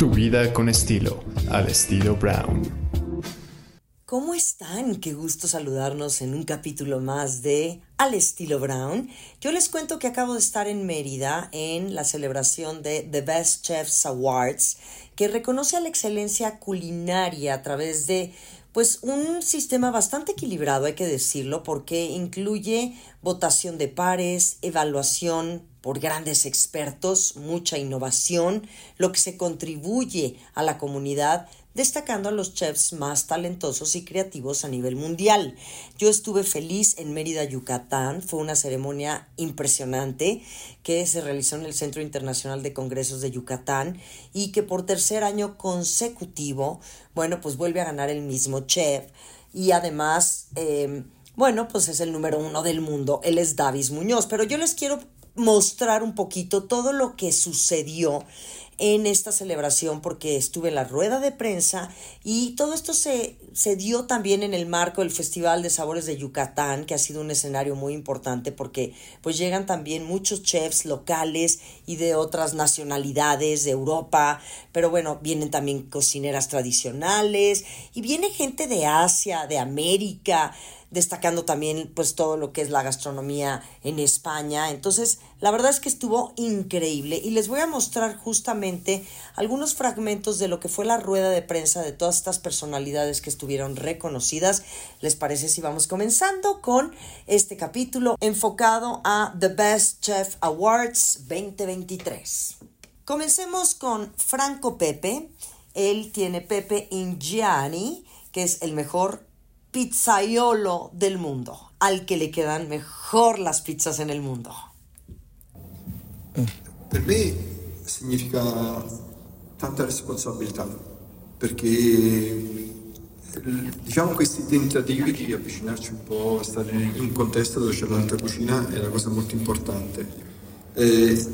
Tu vida con estilo, al estilo Brown. ¿Cómo están? Qué gusto saludarnos en un capítulo más de Al estilo Brown. Yo les cuento que acabo de estar en Mérida en la celebración de The Best Chefs Awards, que reconoce a la excelencia culinaria a través de pues un sistema bastante equilibrado, hay que decirlo, porque incluye votación de pares, evaluación por grandes expertos, mucha innovación, lo que se contribuye a la comunidad destacando a los chefs más talentosos y creativos a nivel mundial. Yo estuve feliz en Mérida, Yucatán. Fue una ceremonia impresionante que se realizó en el Centro Internacional de Congresos de Yucatán y que por tercer año consecutivo, bueno, pues vuelve a ganar el mismo chef y además... Em, bueno, pues es el número uno del mundo. Él es Davis Muñoz. Pero yo les quiero mostrar un poquito todo lo que sucedió en esta celebración porque estuve en la rueda de prensa y todo esto se, se dio también en el marco del Festival de Sabores de Yucatán, que ha sido un escenario muy importante porque pues llegan también muchos chefs locales y de otras nacionalidades de Europa, pero bueno, vienen también cocineras tradicionales y viene gente de Asia, de América, destacando también pues todo lo que es la gastronomía en España. Entonces, la verdad es que estuvo increíble y les voy a mostrar justamente algunos fragmentos de lo que fue la rueda de prensa de todas estas personalidades que estuvieron reconocidas. ¿Les parece si vamos comenzando con este capítulo enfocado a The Best Chef Awards 2023? Comencemos con Franco Pepe. Él tiene Pepe Ingiani, que es el mejor pizzaiolo del mundo, al que le quedan mejor las pizzas en el mundo. Per me significa tanta responsabilità, perché diciamo questi tentativi di avvicinarci un po' a stare in un contesto dove c'è l'alta cucina è una cosa molto importante. Eh,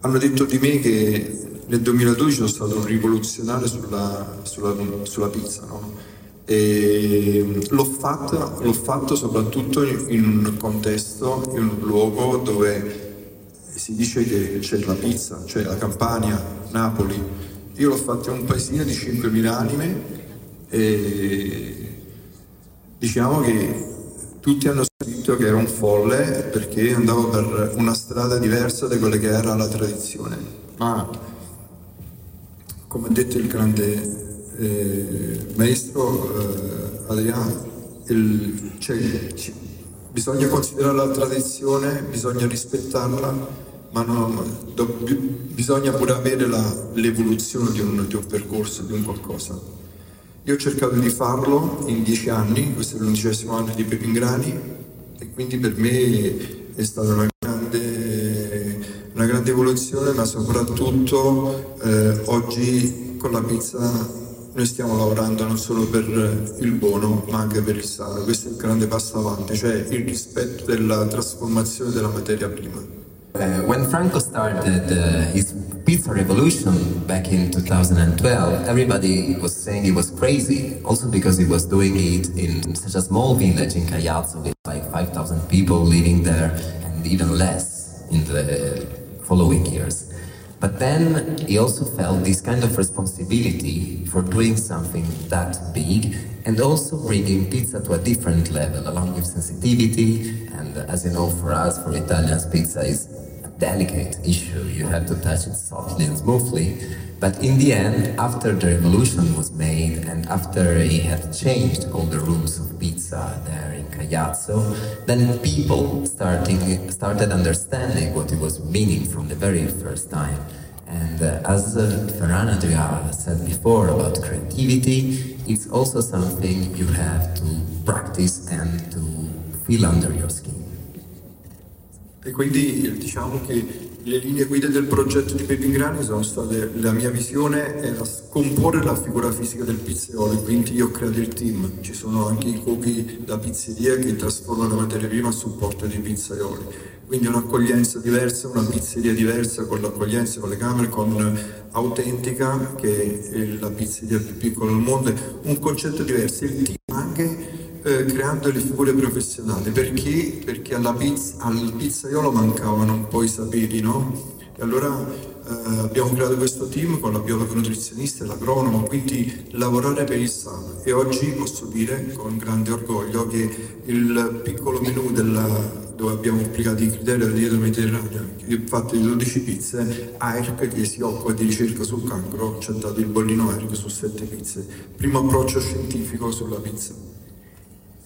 hanno detto di me che nel 2012 sono stato un rivoluzionario sulla, sulla, sulla pizza, no? L'ho, fatto, l'ho fatto soprattutto in un contesto, in un luogo dove si dice che c'è la pizza, cioè la Campania, Napoli. Io l'ho fatto in un paesino di 5.000 anime e diciamo che tutti hanno scritto che ero un folle perché andavo per una strada diversa da quella che era la tradizione. Ma come ha detto il grande eh, maestro eh, Adriano, il, cioè, bisogna considerare la tradizione, bisogna rispettarla, ma non, do, bisogna pure avere la, l'evoluzione di un, di un, percorso, di un qualcosa. Io ho cercato di farlo in dieci anni, questo è l'undicesimo anno di Pepingrani e quindi per me è stata una grande, una grande evoluzione, ma soprattutto eh, oggi con la pizza noi stiamo lavorando non solo per il buono ma anche per il sano, questo è il grande passo avanti, cioè il rispetto della trasformazione della materia prima. Uh, when Franco started uh, his pizza revolution back in 2012, everybody was saying he was crazy, also because he was doing it in such a small village in Caiazzo with like 5,000 people living there and even less in the following years. But then he also felt this kind of responsibility for doing something that big and also bringing pizza to a different level along with sensitivity. And as you know, for us, for Italians, pizza is a delicate issue. You have to touch it softly and smoothly. But in the end, after the revolution was made and after he had changed all the rules of pizza there in Caiazzo, then people starting, started understanding what it was meaning from the very first time. And uh, as uh, Ferran Adria said before about creativity, it's also something you have to practice and to feel under your skin. E quindi diciamo che le linee guida del progetto di Pepingrani sono state, la mia visione era scomporre la figura fisica del pizzaiolo, quindi io ho creato il team, ci sono anche i cuochi da pizzeria che trasformano la materia prima a supporto dei pizzaioli, quindi un'accoglienza diversa, una pizzeria diversa con l'accoglienza, con le camere, con Autentica che è la pizzeria più piccola del mondo, un concetto diverso, il team anche eh, creando le figure professionali. Perché? Perché alla pizza, al pizzaiolo mancavano un po' i saperi, no? E allora eh, abbiamo creato questo team con la biologa nutrizionista e l'agronomo, quindi lavorare per il sano e oggi posso dire con grande orgoglio che il piccolo menù della, dove abbiamo applicato i criteri della dieta mediterranea, fatto di 12 pizze, AIRC che si occupa di ricerca sul cancro ci ha dato il bollino AIRC su 7 pizze, primo approccio scientifico sulla pizza.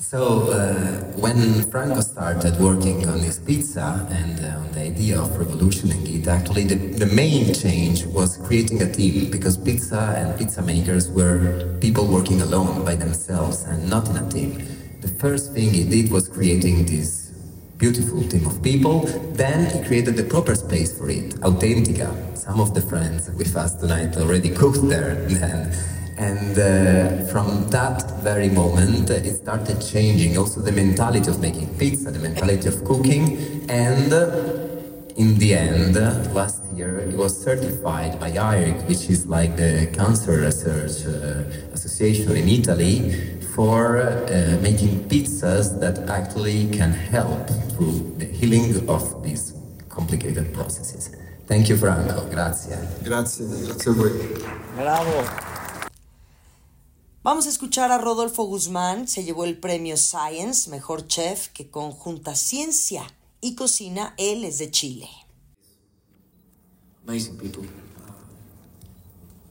So uh, when Franco started working on this pizza and uh, on the idea of revolutioning it, actually the, the main change was creating a team because pizza and pizza makers were people working alone by themselves and not in a team. The first thing he did was creating this beautiful team of people. Then he created the proper space for it, Authentica. Some of the friends with us tonight already cooked there. Then and uh, from that very moment, uh, it started changing also the mentality of making pizza, the mentality of cooking. And uh, in the end, last year, it was certified by AIRC, which is like the Cancer Research uh, Association in Italy, for uh, making pizzas that actually can help through the healing of these complicated processes. Thank you, Franco. Grazie. Grazie, grazie a voi. Bravo. Vamos a escuchar a Rodolfo Guzmán, se llevó el premio Science, mejor chef, que conjunta ciencia y cocina. Él es de Chile. Amazing people.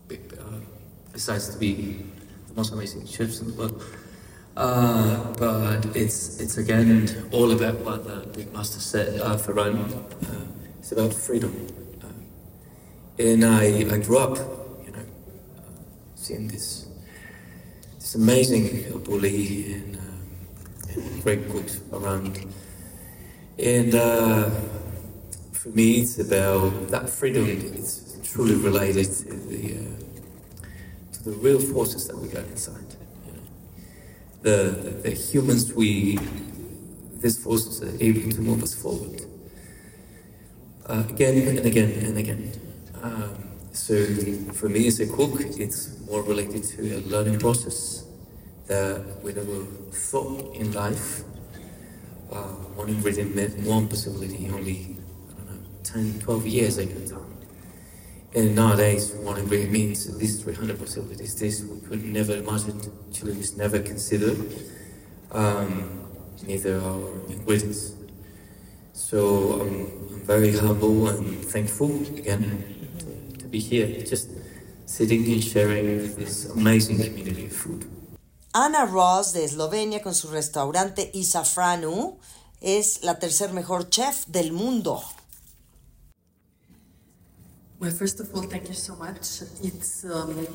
Uh, besides to be the most amazing chefs in the world. Uh, but it's it's again all about what the big master said, uh, Ferran. Uh, it's about freedom. Uh, and I, I grew up, you know, uh, seeing this it's amazing Bulli and, uh, and great books around. And uh, for me, it's about that freedom. It's truly related to the uh, to the real forces that we got inside. The, the humans we these forces are able to move us forward uh, again and again and again. Um, so for me as a cook, it's more related to a learning process that we never thought in life. Uh, one ingredient meant one possibility only, I don't know, 10, 12 years ago. And nowadays, one ingredient means at least 300 possibilities. This we could never imagine, Chileans never considered, um, neither our ingredients. So I'm, I'm very humble and thankful again be here, just sitting and sharing this amazing community of food. Ana Roš de Eslovenia con su restaurante Hiša Franko es la tercer mejor chef del mundo. Well, first of all, thank you so much. It's, um,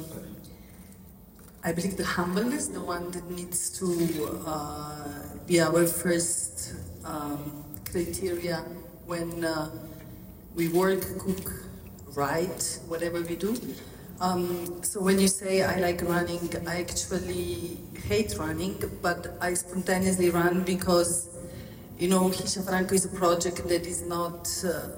I believe, the humbleness, the one that needs to uh, be our first um, criteria when uh, we work, cook, right, whatever we do. Um, so when you say I like running, I actually hate running, but I spontaneously run because, you know, Hiša Franko is a project that is not, uh,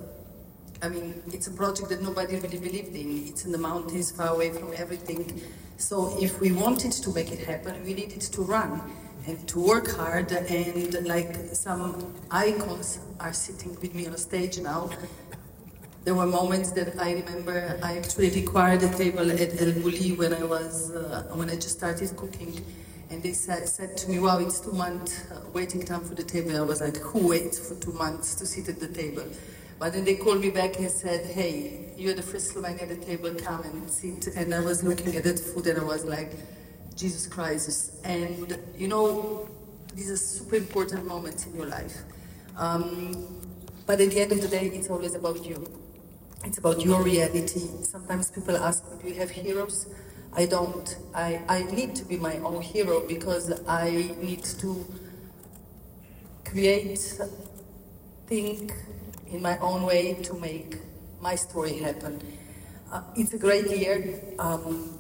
I mean, it's a project that nobody really believed in. It's in the mountains, far away from everything. So if we wanted to make it happen, we needed to run and to work hard and like some icons are sitting with me on stage now there were moments that I remember I actually required a table at El Bulli when I was uh, when I just started cooking, and they said, said to me, "Wow, it's two months uh, waiting time for the table." I was like, "Who waits for two months to sit at the table?" But then they called me back and said, "Hey, you're the first Slovenian at the table. Come and sit." And I was looking at that food and I was like, "Jesus Christ!" And you know, these are super important moments in your life. Um, but at the end of the day, it's always about you. It's about your reality. Sometimes people ask me, do you have heroes? I don't. I, I need to be my own hero because I need to create, think in my own way to make my story happen. Uh, it's a great year. Um,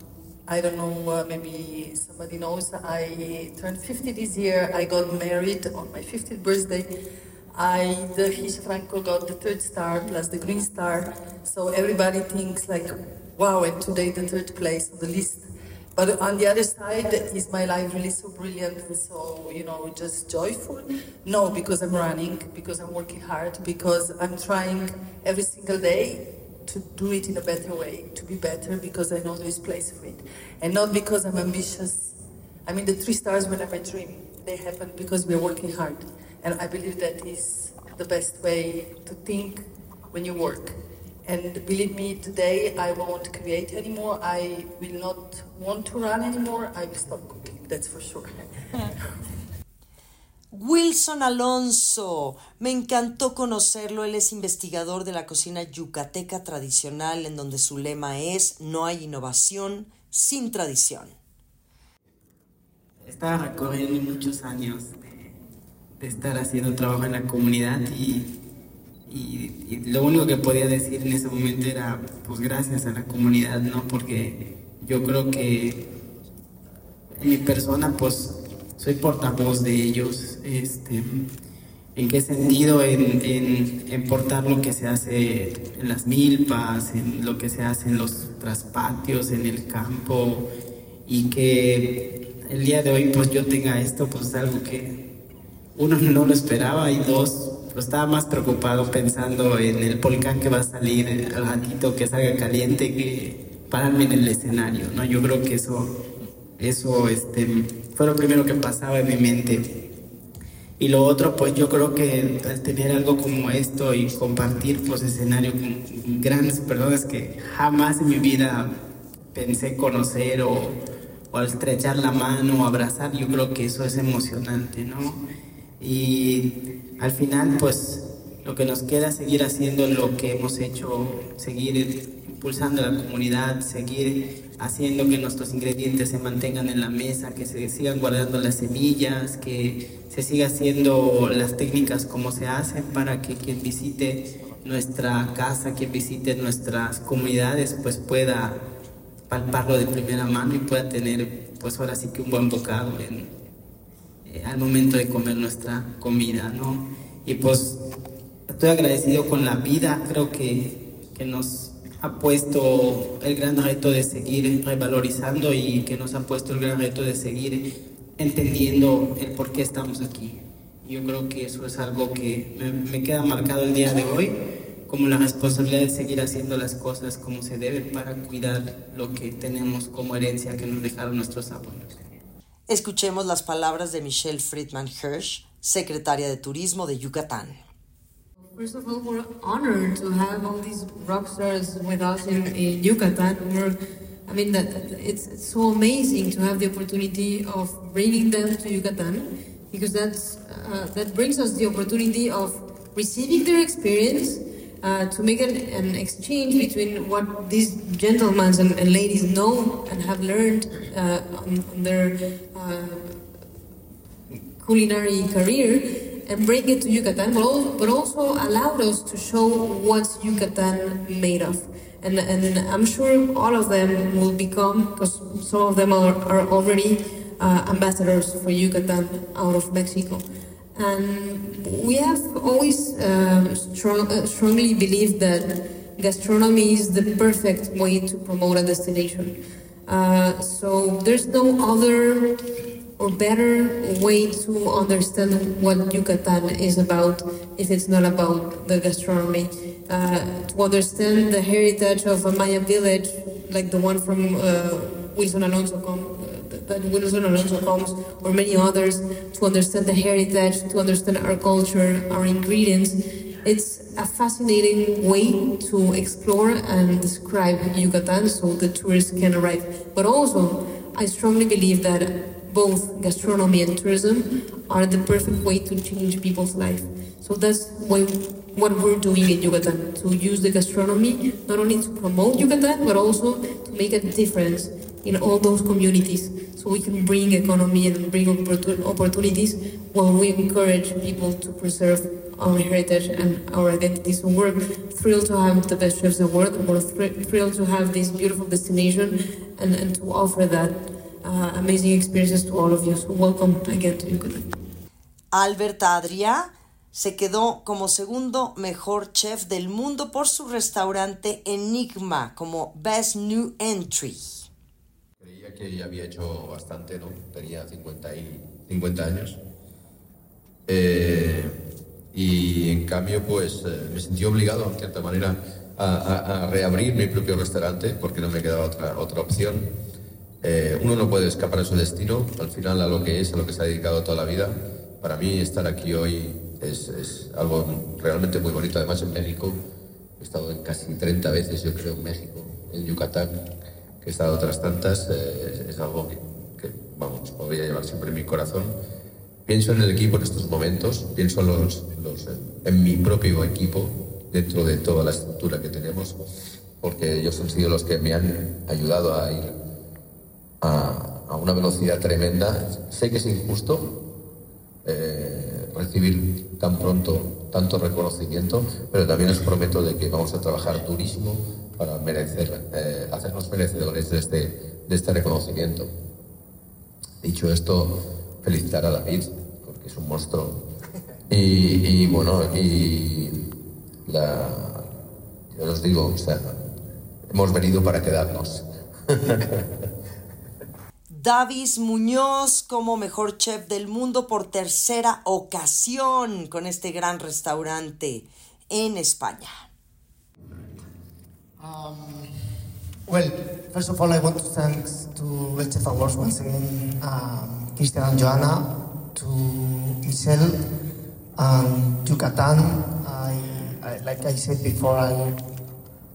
I don't know, uh, maybe somebody knows, I turned 50 this year. I got married on my 50th birthday. I, the Franco got the third star plus the green star. So everybody thinks like, wow, and today the third place on the list. But on the other side, is my life really so brilliant and so, you know, just joyful? No, because I'm running, because I'm working hard, because I'm trying every single day to do it in a better way, to be better because I know there is place for it. And not because I'm ambitious. I mean, the three stars were never dream. They happen because we're working hard. And I believe that is the best way to think when you work. And believe me, today I won't create anymore. I will not want to run anymore. I will stop cooking, that's for sure. Wilson Alonso, me encantó conocerlo. Él es investigador de la cocina yucateca tradicional, en donde su lema es no hay innovación sin tradición. Estaba recorriendo muchos años de, estar haciendo trabajo en la comunidad y, y, lo único que podía decir en ese momento era pues gracias a la comunidad, ¿no? Porque yo creo que en mi persona pues soy portavoz de ellos. Este, ¿En qué sentido? En, en, portar lo que se hace en las milpas, en lo que se hace en los traspatios, en el campo, y que el día de hoy pues yo tenga esto, pues algo que uno no lo esperaba y dos, estaba más preocupado pensando en el volcán que va a salir al ratito que salga caliente que pararme en el escenario, ¿no? Yo creo que eso, eso, este, fue lo primero que pasaba en mi mente. Y lo otro, pues yo creo que al tener algo como esto y compartir pues escenario con grandes personas que jamás en mi vida pensé conocer o, o estrechar la mano o abrazar, yo creo que eso es emocionante, ¿no? Y al final, pues lo que nos queda es seguir haciendo lo que hemos hecho, seguir impulsando la comunidad, seguir haciendo que nuestros ingredientes se mantengan en la mesa, que se sigan guardando las semillas, que se siga haciendo las técnicas como se hacen para que quien visite nuestra casa, quien visite nuestras comunidades, pues pueda palparlo de primera mano y pueda tener, pues ahora sí que un buen bocado en, al momento de comer nuestra comida, ¿no? Y pues estoy agradecido con la vida, creo que, que nos ha puesto el gran reto de seguir revalorizando y que nos ha puesto el gran reto de seguir entendiendo el por qué estamos aquí. Yo creo que eso es algo que me, queda marcado el día de hoy como la responsabilidad de seguir haciendo las cosas como se debe para cuidar lo que tenemos como herencia que nos dejaron nuestros abuelos. Escuchemos las palabras de Michelle Friedman Hirsch, secretaria de Turismo de Yucatán. First of all, we're honored to have all these rock stars with us in, in Yucatan. We're, I mean, that it's, it's so amazing to have the opportunity of bringing them to Yucatan because that's, uh, that brings us the opportunity of receiving their experience, uh, to make an, an, exchange between what these gentlemen and, and, ladies know and have learned uh, on, their uh, culinary career and bring it to Yucatan, but, but also allowed us to show what Yucatan made of. And, and I'm sure all of them will become, because some of them are, are already uh, ambassadors for Yucatan out of Mexico. And we have always uh, strong, uh, strongly believed that gastronomy is the perfect way to promote a destination. Uh, so there's no other or better way to understand what Yucatan is about if it's not about the gastronomy. Uh, to understand the heritage of a Maya village, like the one from uh, Wilson Alonso that Wilson Alonso comes, or many others, to understand the heritage, to understand our culture, our ingredients. It's a fascinating way to explore and describe Yucatan so the tourists can arrive. But also, I strongly believe that both gastronomy and tourism are the perfect way to change people's life. So that's why, what we're doing in Yucatan, to use the gastronomy not only to promote Yucatan, but also to make a difference in all those communities. So we can bring economy and bring opportunities while we encourage people to preserve our heritage and our identity. So we're thrilled to have the best chefs in the world. We're thrilled to have this beautiful destination and, and to offer that uh, amazing experiences to all of you. So welcome again to Yucatan. Albert Adria se quedó como segundo mejor chef del mundo por su restaurante Enigma como Best New Entry. Que ya había hecho bastante, ¿no? Tenía 50, y, 50 años. Eh, y en cambio, pues eh, me sentí obligado, en cierta manera, a, a reabrir mi propio restaurante porque no me quedaba otra, otra opción. Eh, uno no puede escapar de su destino, al final a lo que es, a lo que se ha dedicado toda la vida. Para mí estar aquí hoy es, es algo realmente muy bonito. Además en México he estado en casi 30 veces, yo creo, en México, en Yucatán, que he estado otras tantas. eh, es algo que, vamos, voy a llevar siempre en mi corazón. Pienso en el equipo en estos momentos, pienso en, los, los, en mi propio equipo dentro de toda la estructura que tenemos, porque ellos han sido los que me han ayudado a ir a, a una velocidad tremenda. Sé que es injusto eh, recibir tan pronto tanto reconocimiento, pero también os prometo de que vamos a trabajar durísimo para merecer, eh, hacernos merecedores de este, de este reconocimiento. Dicho esto, felicitar a David, porque es un monstruo. Y, y bueno, y la, yo os digo, o sea, hemos venido para quedarnos. Davis Muñoz como mejor chef del mundo por tercera ocasión con este gran restaurante en España. Um, well, first of all, I want to thank to El Chef Awards once again, um, Christian and Joanna, to Michelle and Yucatan. I, I, like I said before, I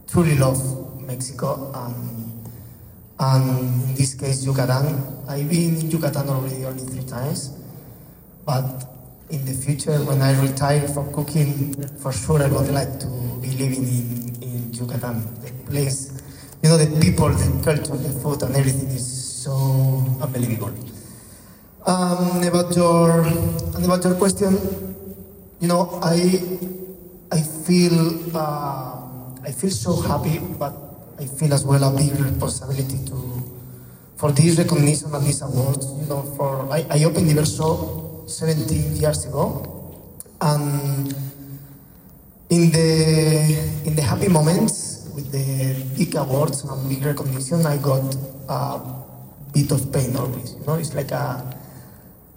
truly love Mexico and, and in this case Yucatan. I've been in Yucatan already only three times, but in the future when I retire from cooking, for sure I would like to be living in, in Yucatan. The place, you know, the people, the culture, the food and everything is so unbelievable. Um, about your about your question, you know, I I feel uh, I feel so happy, but I feel as well a big responsibility to for this recognition and these awards. You know, for I, I opened DiverXO 17 years ago, and in the in the happy moments with the big awards and big recognition, I got a bit of pain always. You know, it's like a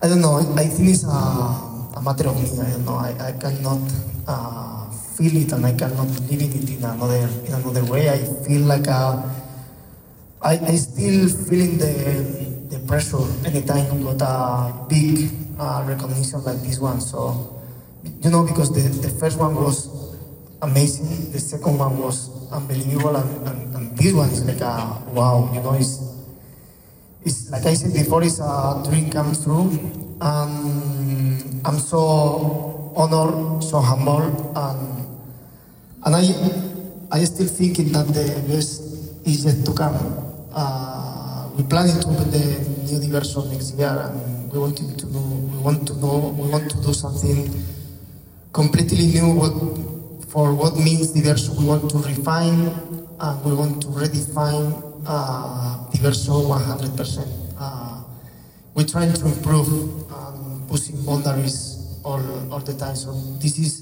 I don't know. I think it's a, a matter of me. I don't know. I, I cannot uh, feel it, and I cannot live in it in another in another way. I feel like a, I, I still feeling the the pressure anytime you got a big uh, recognition like this one. So you know, because the, the first one was amazing, the second one was unbelievable, and, and, and this one is like a wow. You know, it's it's like I said before, it's a dream come true. And I'm so honored, so humble, and and I I still thinking that the best is yet to come. Uh, we're planning to open the new diversion next year, and we want to do we want to know we want to do something completely new. What for what means diversion? We want to refine and we want to redefine uh, DiverXO 100%. Uh, we're trying to improve and pushing boundaries all, all the time. So this is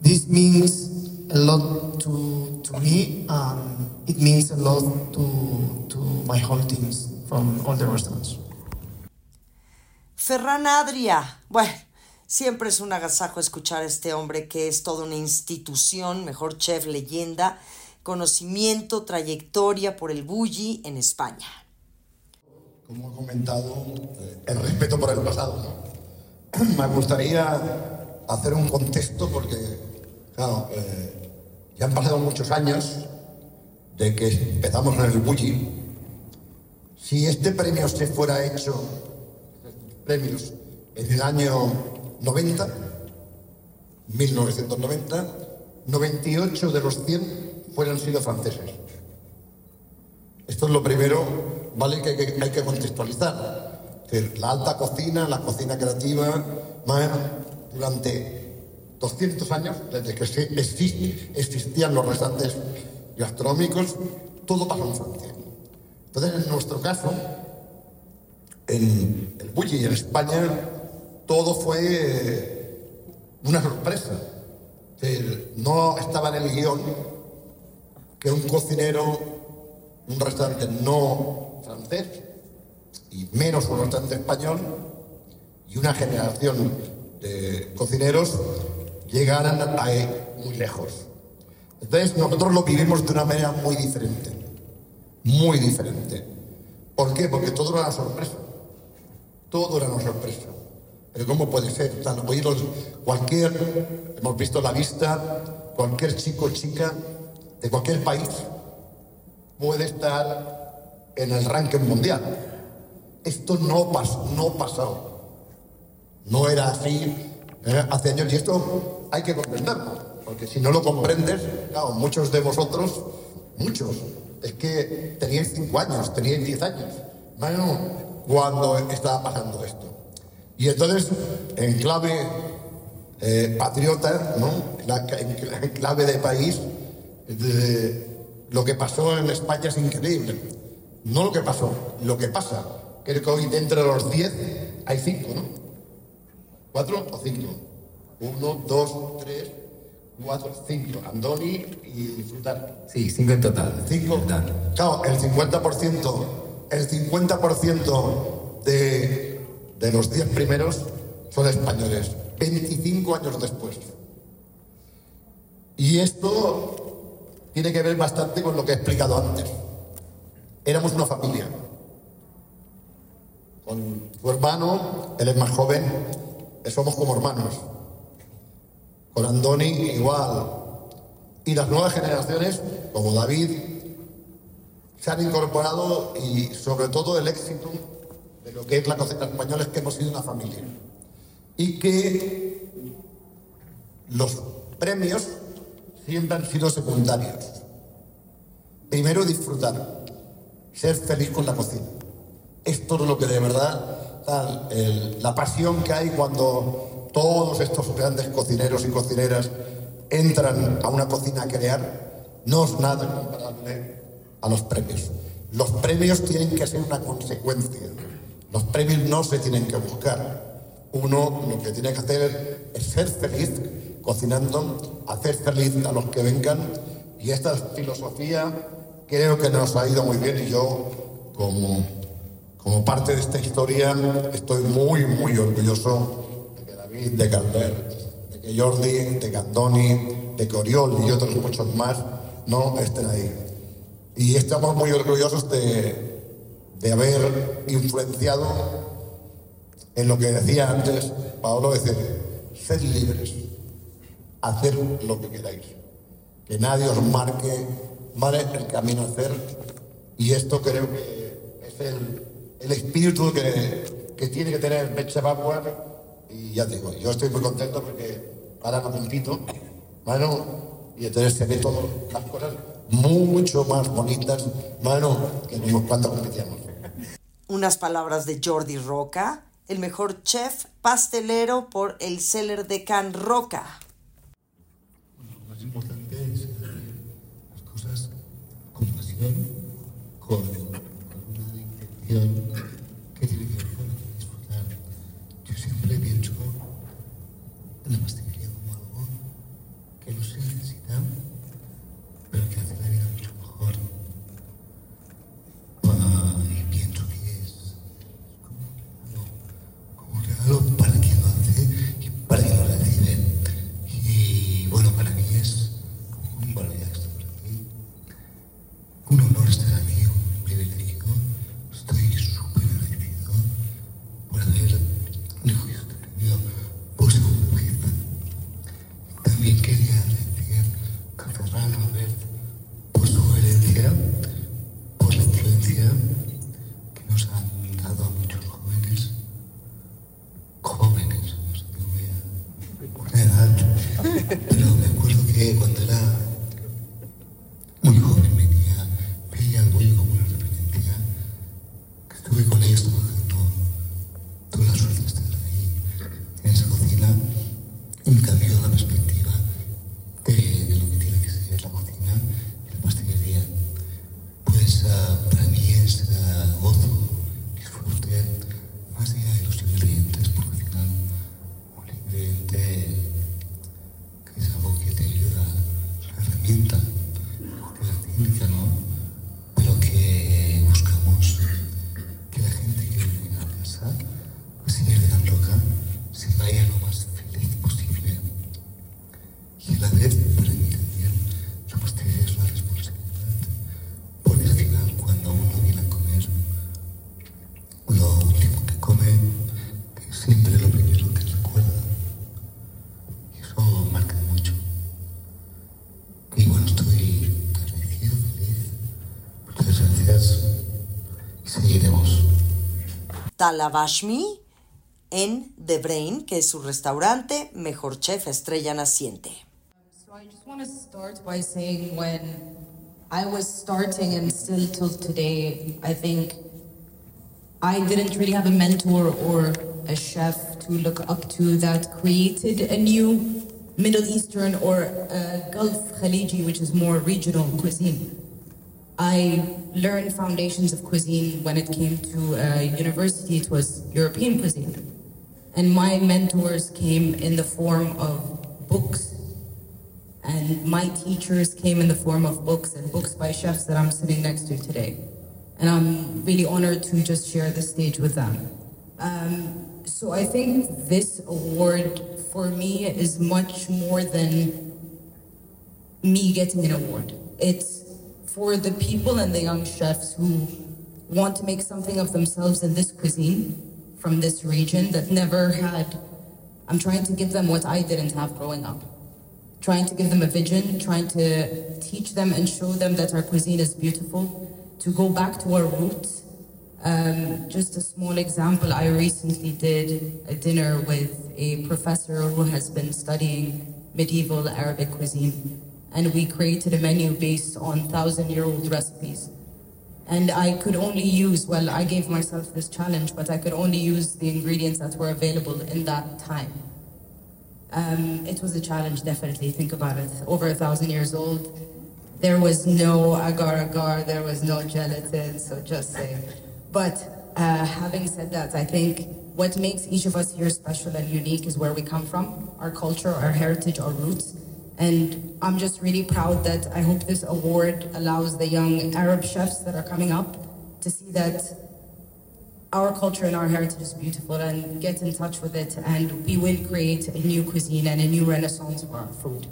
this means a lot to, to me and it means a lot to, to my whole teams from all the restaurants. Ferran Adria, bueno, siempre es un agasajo escuchar a este hombre que es toda una institución, mejor chef, leyenda, conocimiento, trayectoria por el bully en España. Como he comentado, eh, el respeto por el pasado. ¿no? Me gustaría hacer un contexto porque, claro, eh, ya han pasado muchos años de que empezamos en el bully. Si este premio se fuera hecho, premios, en el año 90, 1990, 98 de los 100 fueran sido franceses. Esto es lo primero, ¿vale? Que hay que, hay que contextualizar. La alta cocina, la cocina creativa, más durante 200 años, desde que existían los restaurantes gastronómicos, todo pasó en Francia. Entonces, en nuestro caso, en el Bulli y en España, todo fue eh, una sorpresa. No estaba en el guion que un cocinero, un restaurante no francés, y menos un restaurante español, y una generación de cocineros llegaran a muy lejos. Entonces nosotros lo vivimos de una manera muy diferente, muy diferente. ¿Por qué? Porque todo era una sorpresa, todo era una sorpresa. Pero ¿cómo puede ser? Tan, oídos, cualquier, hemos visto la lista, cualquier chico o chica de cualquier país puede estar en el ranking mundial. Esto no, pas, no pasó. No era así eh, hace años y esto hay que comprenderlo, porque si no lo comprendes, claro, muchos de vosotros, muchos, es que teníais cinco años, teníais diez años, bueno, cuando estaba pasando esto. Y entonces, en clave eh, patriota, ¿no? En clave de país, lo que pasó en España es increíble. No lo que pasó, lo que pasa. Creo que hoy dentro de los 10 hay 5, ¿no? ¿Cuatro o cinco? Uno, dos, tres, cuatro, cinco. Andoni y disfrutar. Sí, cinco en total. Cinco. Claro, el 50%, el 50% de, de los 10 primeros son españoles. 25 años después. Y esto tiene que ver bastante con lo que he explicado antes. Éramos una familia. Con tu hermano, él es más joven, somos como hermanos. Con Andoni igual. Y las nuevas generaciones, como David, se han incorporado y sobre todo el éxito de lo que es la cocina española es que hemos sido una familia. Y que los premios siempre han sido secundarios. Primero disfrutar, ser feliz con la cocina. Esto es lo que de verdad, tal, el- la pasión que hay cuando todos estos grandes cocineros y cocineras entran a una cocina a crear, no es nada comparable a los premios. Los premios tienen que ser una consecuencia. Los premios no se tienen que buscar. Uno lo que tiene que hacer es ser feliz cocinando, hacer feliz a los que vengan. Y esta filosofía creo que nos ha ido muy bien y yo como, como parte de esta historia estoy muy, muy orgulloso De Calvert, de que Jordi, de Candoni, de que Oriol y otros muchos más no estén ahí. Y estamos muy orgullosos de, de haber influenciado en lo que decía antes Paolo, decir, sed libres, hacer lo que queráis, que nadie os marque ¿vale? el camino a hacer. Y esto creo que es el, el espíritu que, que tiene que tener Mecha Backward. Y ya te digo, yo estoy muy contento porque ahora no compito, bueno, y entonces se ve todas las cosas mucho más bonitas, bueno, que cuando competíamos. Unas palabras de Jordi Roca, el mejor chef pastelero por el seller de Can Roca. Lo más importante es hacer las cosas con pasión, con, con una intención Tala Bashmi en The Brain, que es su restaurante, mejor chef estrella naciente. So I just want to start by saying when I was starting and still till today, I think I didn't really have a mentor or a chef to look up to that created a new Middle Eastern or uh, Gulf Khaliji, which is more regional cuisine. I learned foundations of cuisine when it came to uh, university. It was European cuisine. And my mentors came in the form of books. And my teachers came in the form of books and books by chefs that I'm sitting next to today. And I'm really honored to just share the stage with them. Um, so I think this award for me is much more than me getting an award. It's for the people and the young chefs who want to make something of themselves in this cuisine from this region that never had. I'm trying to give them what I didn't have growing up. Trying to give them a vision, trying to teach them and show them that our cuisine is beautiful, to go back to our roots. Um, just a small example, I recently did a dinner with a professor who has been studying medieval Arabic cuisine, and we created a menu based on thousand year old recipes. And I could only use, well, I gave myself this challenge, but I could only use the ingredients that were available in that time. Um, it was a challenge, definitely. Think about it. Over a thousand years old. There was no agar agar, there was no gelatin, so just saying. But uh, having said that, I think what makes each of us here special and unique is where we come from, our culture, our heritage, our roots. And I'm just really proud that I hope this award allows the young Arab chefs that are coming up to see that our culture and our heritage is beautiful and get in touch with it and we will create a new cuisine and a new renaissance for our food.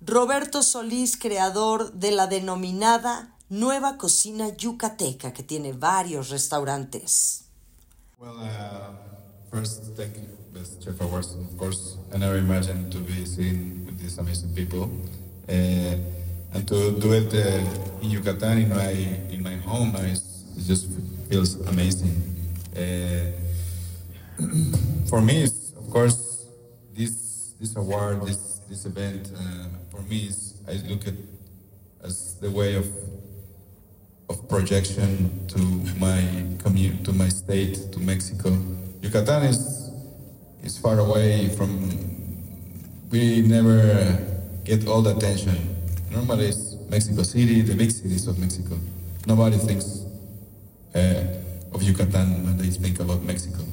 Roberto Solís, creador de la denominada Nueva Cocina Yucateca, que tiene varios restaurantes. Well, uh, first, thank you, Best Chef Awards, of course. I never imagined to be seen with these amazing people. Uh, and to do it uh, in Yucatan, in my, in my home, it just feels amazing. Uh, for me, of course, this, this award, this, this event, uh, for me, is, I look at as the way of of projection to my community, to my state, to Mexico. Yucatan is is far away from. We never get all the attention. Normally, it's Mexico City, the big cities of Mexico. Nobody thinks uh, of Yucatan when they think about Mexico.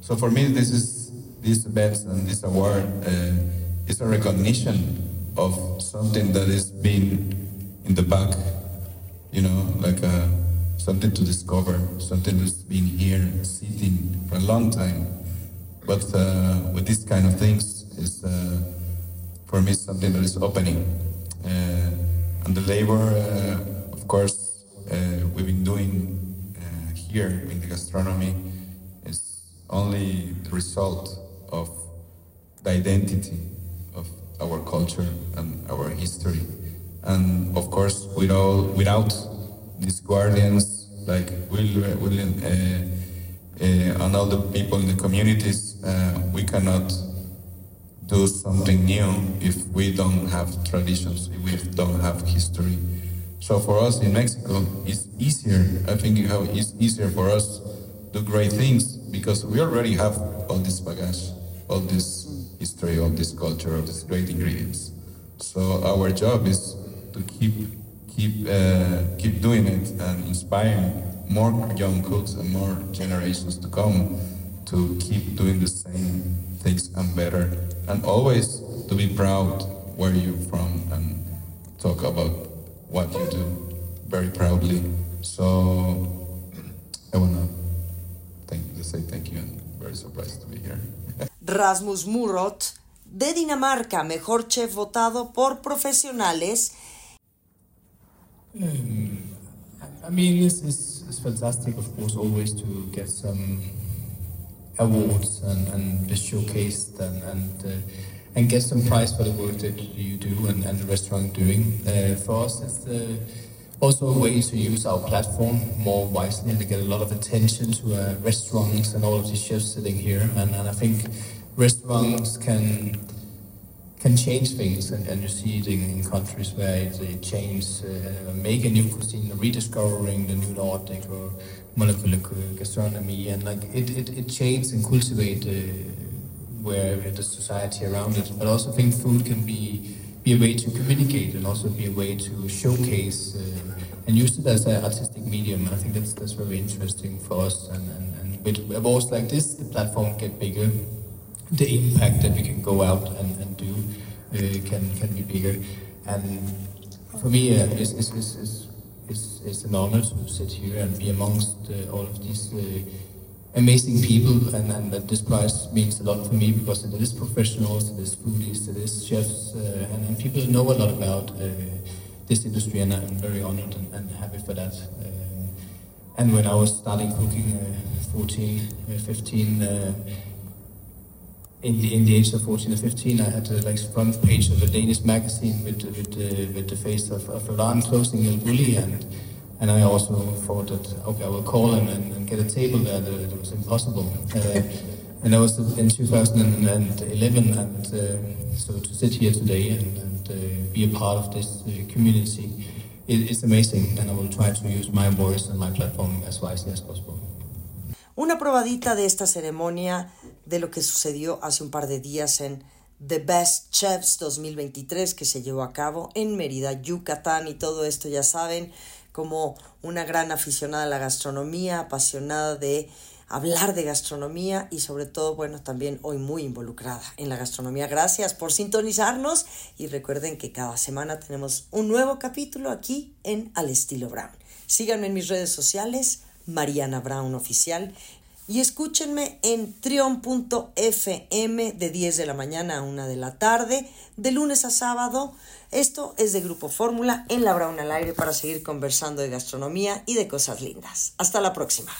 So for me, this is this event and this award uh, is a recognition of something that is being in the back you know, like uh, something to discover, something that's been here, sitting for a long time. But uh, with these kind of things, is uh, for me something that is opening. Uh, and the labor, uh, of course, uh, we've been doing here in the gastronomy is only the result of the identity of our culture and our history. And of course, without, without these guardians like Will, William uh, uh, and all the people in the communities, uh, we cannot do something new if we don't have traditions, if we don't have history. So for us in Mexico, it's easier. I think it's easier for us to do great things because we already have all this baggage, all this history, all this culture, all these great ingredients. So our job is to keep keep uh, keep doing it and inspiring more young cooks and more generations to come to keep doing the same things and better and always to be proud where you're from and talk about what you do very proudly. So I wanna thank say thank you and very surprised to be here. Rasmus Murot de Dinamarca, mejor chef votado por profesionales Mm, I mean, it's, it's, it's, fantastic, of course, always to get some awards and, and be showcased and and, uh, and get some prize for the work that you do and, and the restaurant doing. Uh, for us, it's the, also a way to use our platform more wisely and to get a lot of attention to uh, restaurants and all of these chefs sitting here. And, and I think restaurants can can change things, and, and you see it in, in countries where they change, uh, make a new cuisine, rediscovering the new Nordic or molecular gastronomy, and like it, it, it changes and cultivate uh, where the society around it. But also think food can be be a way to communicate and also be a way to showcase uh, and use it as an artistic medium. I think that's that's very interesting for us. And, and, and with awards like this, the platform get bigger. The impact that we can go out and, and do uh, can can be bigger. And for me, uh, it's, it's, it's, it's, an honor to sit here and be amongst uh, all of these uh, amazing people, and, and that this prize means a lot for me because it is professionals, it is foodies, it is chefs, uh, and, and, people know a lot about uh, this industry, and I'm very honored and, and happy for that. Uh, and when I was starting cooking, uh, 14, uh, 15, uh, in the in the age of 14 or 15, I had a like front page of a Danish magazine with with, with the face of, of Ferran closing El Bulli and and I also thought that, okay, I will call him and, and get a table there, that it was impossible. Uh, and that was in 2011, and uh, so to sit here today and, and uh, be a part of this uh, community, it, it's amazing, and I will try to use my voice and my platform as wisely as possible. Una probadita de esta ceremonia de lo que sucedió hace un par de días en The Best Chefs 2023 que se llevó a cabo en Mérida, Yucatán y todo esto ya saben como una gran aficionada a la gastronomía, apasionada de hablar de gastronomía y sobre todo, bueno, también hoy muy involucrada en la gastronomía. Gracias por sintonizarnos y recuerden que cada semana tenemos un nuevo capítulo aquí en Al Estilo Brown. Síganme en mis redes sociales, Mariana Brown Oficial, y escúchenme en trion.fm de 10 de la mañana a 1 de la tarde, de lunes a sábado. Esto es de Grupo Fórmula en La Brown al aire para seguir conversando de gastronomía y de cosas lindas. Hasta la próxima.